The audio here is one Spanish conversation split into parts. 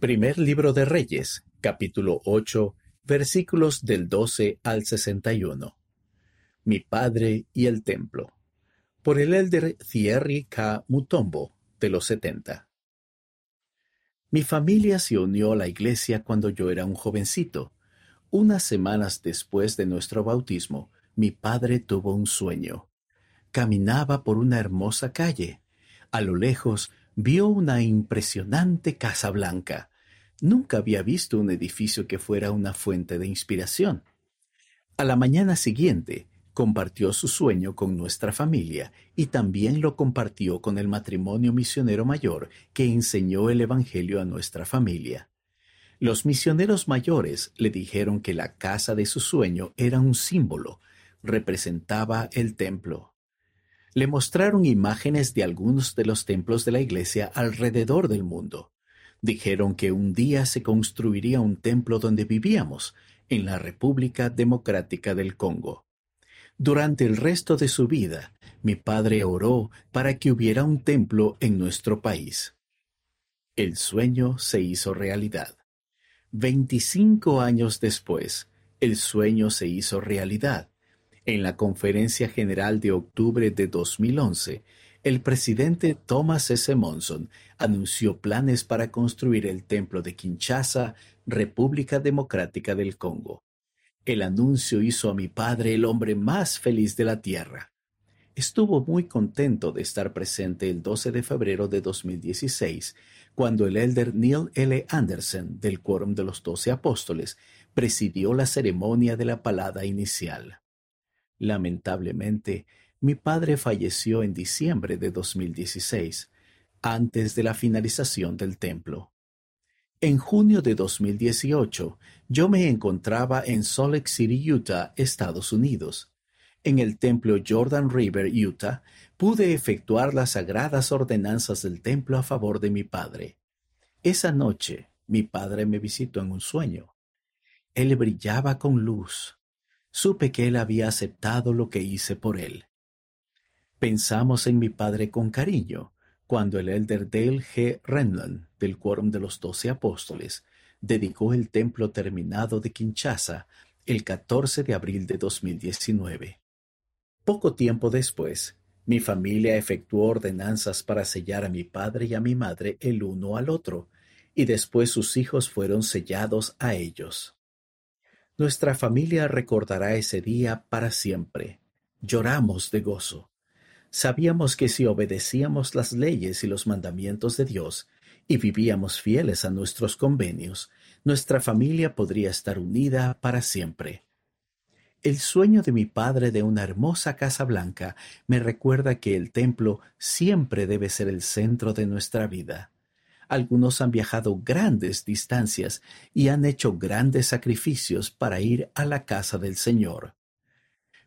Primer libro de Reyes, capítulo 8, versículos del 12 al 61. Mi padre y el templo. Por el elder Thierry K. Mutombo, de los 70. Mi familia se unió a la iglesia cuando yo era un jovencito. Unas semanas después de nuestro bautismo, mi padre tuvo un sueño. Caminaba por una hermosa calle. A lo lejos vio una impresionante casa blanca. Nunca había visto un edificio que fuera una fuente de inspiración. A la mañana siguiente, compartió su sueño con nuestra familia y también lo compartió con el matrimonio misionero mayor que enseñó el Evangelio a nuestra familia. Los misioneros mayores le dijeron que la casa de su sueño era un símbolo, representaba el templo. Le mostraron imágenes de algunos de los templos de la iglesia alrededor del mundo. Dijeron que un día se construiría un templo donde vivíamos, en la República Democrática del Congo. Durante el resto de su vida, mi padre oró para que hubiera un templo en nuestro país. El sueño se hizo realidad. Veinticinco años después, el sueño se hizo realidad. En la Conferencia General de octubre de 2011, el presidente Thomas S. Monson anunció planes para construir el templo de Kinshasa, República Democrática del Congo. El anuncio hizo a mi padre el hombre más feliz de la tierra. Estuvo muy contento de estar presente el 12 de febrero de 2016, cuando el elder Neil L. Anderson, del Quórum de los Doce Apóstoles, presidió la ceremonia de la palada inicial. Lamentablemente, mi padre falleció en diciembre de 2016, antes de la finalización del templo. En junio de 2018, yo me encontraba en Salt Lake City, Utah, Estados Unidos. En el templo Jordan River, Utah, pude efectuar las sagradas ordenanzas del templo a favor de mi padre. Esa noche, mi padre me visitó en un sueño. Él brillaba con luz. Supe que él había aceptado lo que hice por él. Pensamos en mi padre con cariño cuando el elder Dale G. Renlan, del Quórum de los Doce Apóstoles, dedicó el templo terminado de Kinshasa el 14 de abril de 2019. Poco tiempo después, mi familia efectuó ordenanzas para sellar a mi padre y a mi madre el uno al otro, y después sus hijos fueron sellados a ellos. Nuestra familia recordará ese día para siempre. Lloramos de gozo. Sabíamos que si obedecíamos las leyes y los mandamientos de Dios y vivíamos fieles a nuestros convenios, nuestra familia podría estar unida para siempre. El sueño de mi padre de una hermosa casa blanca me recuerda que el templo siempre debe ser el centro de nuestra vida. Algunos han viajado grandes distancias y han hecho grandes sacrificios para ir a la casa del Señor.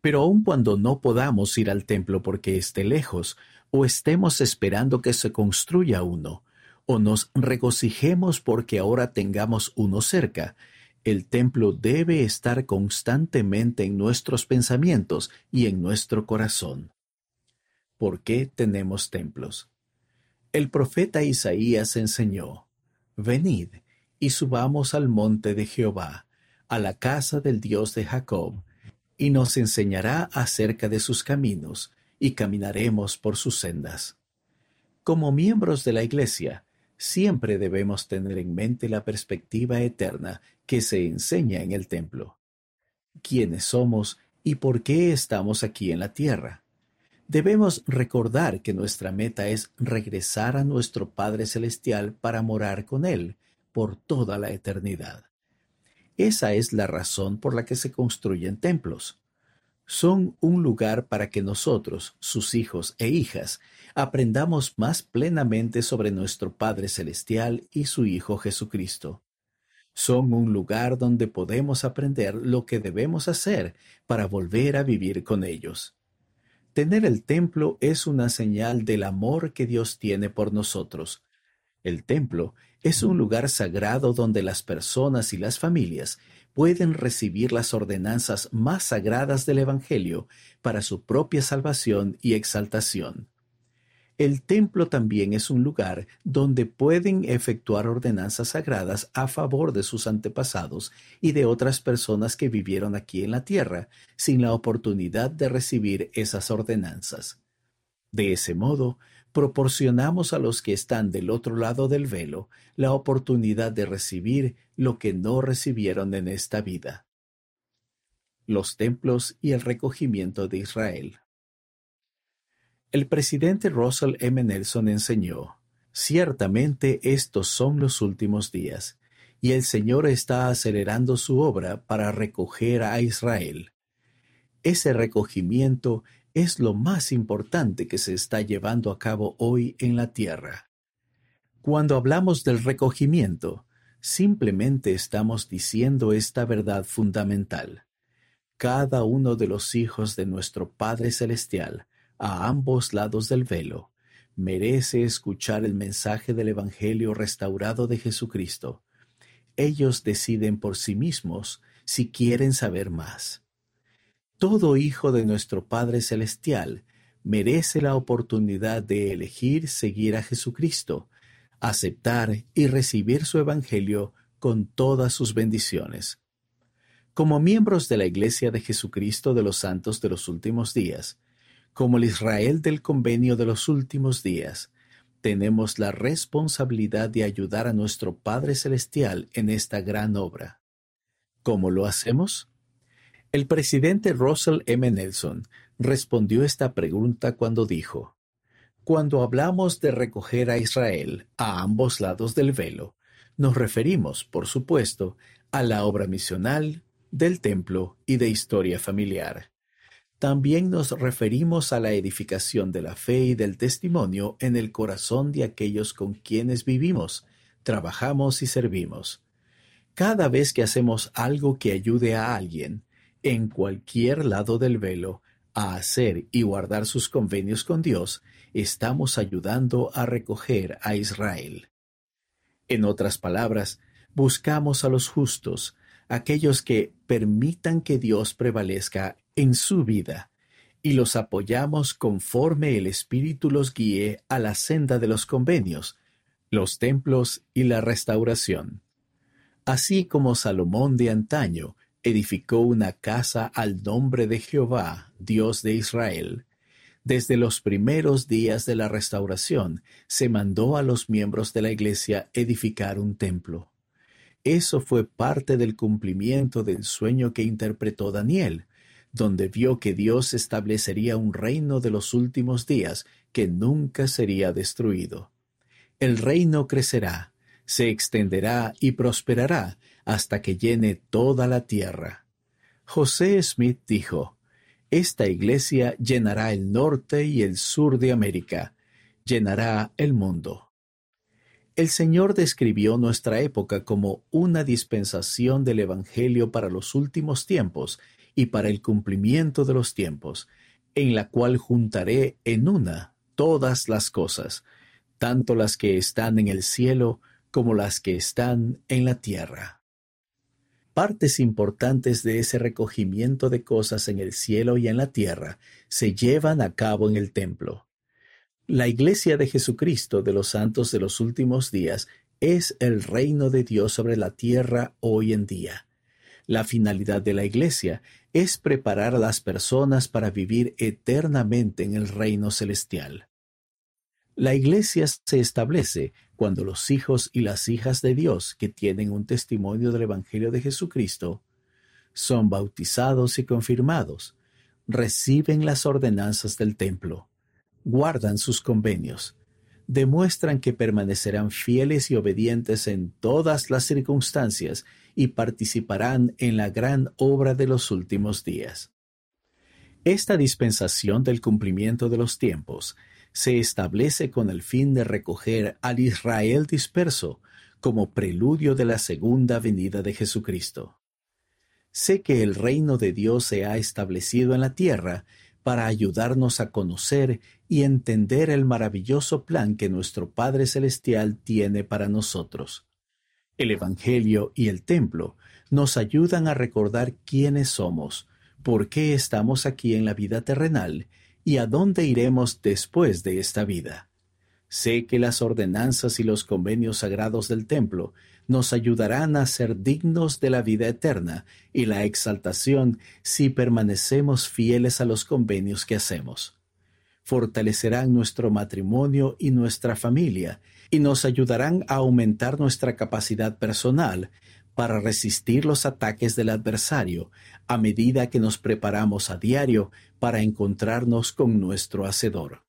Pero aun cuando no podamos ir al templo porque esté lejos, o estemos esperando que se construya uno, o nos regocijemos porque ahora tengamos uno cerca, el templo debe estar constantemente en nuestros pensamientos y en nuestro corazón. ¿Por qué tenemos templos? El profeta Isaías enseñó, Venid y subamos al monte de Jehová, a la casa del Dios de Jacob, y nos enseñará acerca de sus caminos, y caminaremos por sus sendas. Como miembros de la Iglesia, siempre debemos tener en mente la perspectiva eterna que se enseña en el templo. ¿Quiénes somos y por qué estamos aquí en la tierra? Debemos recordar que nuestra meta es regresar a nuestro Padre Celestial para morar con Él por toda la eternidad. Esa es la razón por la que se construyen templos. Son un lugar para que nosotros, sus hijos e hijas, aprendamos más plenamente sobre nuestro Padre Celestial y su Hijo Jesucristo. Son un lugar donde podemos aprender lo que debemos hacer para volver a vivir con ellos. Tener el templo es una señal del amor que Dios tiene por nosotros. El templo es un lugar sagrado donde las personas y las familias pueden recibir las ordenanzas más sagradas del Evangelio para su propia salvación y exaltación. El templo también es un lugar donde pueden efectuar ordenanzas sagradas a favor de sus antepasados y de otras personas que vivieron aquí en la tierra, sin la oportunidad de recibir esas ordenanzas. De ese modo, proporcionamos a los que están del otro lado del velo la oportunidad de recibir lo que no recibieron en esta vida. Los templos y el recogimiento de Israel. El presidente Russell M. Nelson enseñó, Ciertamente estos son los últimos días, y el Señor está acelerando su obra para recoger a Israel. Ese recogimiento es lo más importante que se está llevando a cabo hoy en la tierra. Cuando hablamos del recogimiento, simplemente estamos diciendo esta verdad fundamental. Cada uno de los hijos de nuestro Padre Celestial, a ambos lados del velo, merece escuchar el mensaje del Evangelio restaurado de Jesucristo. Ellos deciden por sí mismos si quieren saber más. Todo hijo de nuestro Padre Celestial merece la oportunidad de elegir seguir a Jesucristo, aceptar y recibir su Evangelio con todas sus bendiciones. Como miembros de la Iglesia de Jesucristo de los Santos de los Últimos Días, como el Israel del convenio de los últimos días, tenemos la responsabilidad de ayudar a nuestro Padre Celestial en esta gran obra. ¿Cómo lo hacemos? El presidente Russell M. Nelson respondió esta pregunta cuando dijo, Cuando hablamos de recoger a Israel a ambos lados del velo, nos referimos, por supuesto, a la obra misional, del templo y de historia familiar. También nos referimos a la edificación de la fe y del testimonio en el corazón de aquellos con quienes vivimos, trabajamos y servimos. Cada vez que hacemos algo que ayude a alguien, en cualquier lado del velo a hacer y guardar sus convenios con Dios, estamos ayudando a recoger a Israel. En otras palabras, buscamos a los justos, aquellos que permitan que Dios prevalezca en su vida, y los apoyamos conforme el Espíritu los guíe a la senda de los convenios, los templos y la restauración. Así como Salomón de antaño edificó una casa al nombre de Jehová, Dios de Israel. Desde los primeros días de la restauración se mandó a los miembros de la iglesia edificar un templo. Eso fue parte del cumplimiento del sueño que interpretó Daniel, donde vio que Dios establecería un reino de los últimos días que nunca sería destruido. El reino crecerá, se extenderá y prosperará hasta que llene toda la tierra. José Smith dijo, Esta iglesia llenará el norte y el sur de América, llenará el mundo. El Señor describió nuestra época como una dispensación del Evangelio para los últimos tiempos y para el cumplimiento de los tiempos, en la cual juntaré en una todas las cosas, tanto las que están en el cielo como las que están en la tierra. Partes importantes de ese recogimiento de cosas en el cielo y en la tierra se llevan a cabo en el templo. La Iglesia de Jesucristo de los santos de los últimos días es el reino de Dios sobre la tierra hoy en día. La finalidad de la Iglesia es preparar a las personas para vivir eternamente en el reino celestial. La Iglesia se establece cuando los hijos y las hijas de Dios que tienen un testimonio del Evangelio de Jesucristo son bautizados y confirmados, reciben las ordenanzas del templo, guardan sus convenios, demuestran que permanecerán fieles y obedientes en todas las circunstancias y participarán en la gran obra de los últimos días. Esta dispensación del cumplimiento de los tiempos se establece con el fin de recoger al Israel disperso como preludio de la segunda venida de Jesucristo. Sé que el reino de Dios se ha establecido en la tierra para ayudarnos a conocer y entender el maravilloso plan que nuestro Padre Celestial tiene para nosotros. El Evangelio y el templo nos ayudan a recordar quiénes somos, por qué estamos aquí en la vida terrenal y a dónde iremos después de esta vida. Sé que las ordenanzas y los convenios sagrados del templo nos ayudarán a ser dignos de la vida eterna y la exaltación si permanecemos fieles a los convenios que hacemos. Fortalecerán nuestro matrimonio y nuestra familia y nos ayudarán a aumentar nuestra capacidad personal para resistir los ataques del adversario a medida que nos preparamos a diario para encontrarnos con nuestro Hacedor.